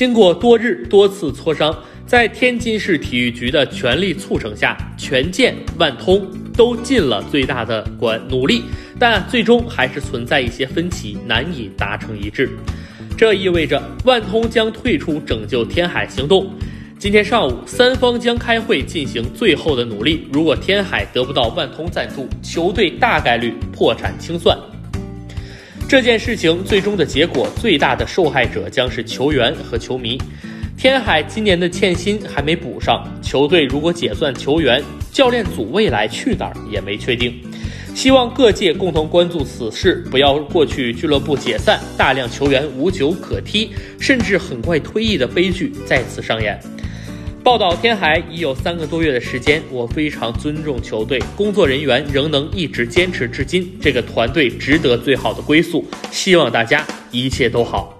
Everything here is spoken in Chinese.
经过多日多次磋商，在天津市体育局的全力促成下，权健、万通都尽了最大的管努力，但最终还是存在一些分歧，难以达成一致。这意味着万通将退出拯救天海行动。今天上午，三方将开会进行最后的努力。如果天海得不到万通赞助，球队大概率破产清算。这件事情最终的结果，最大的受害者将是球员和球迷。天海今年的欠薪还没补上，球队如果解散球员，教练组未来去哪儿也没确定。希望各界共同关注此事，不要过去俱乐部解散，大量球员无球可踢，甚至很快退役的悲剧再次上演。报道天海已有三个多月的时间，我非常尊重球队工作人员仍能一直坚持至今，这个团队值得最好的归宿。希望大家一切都好。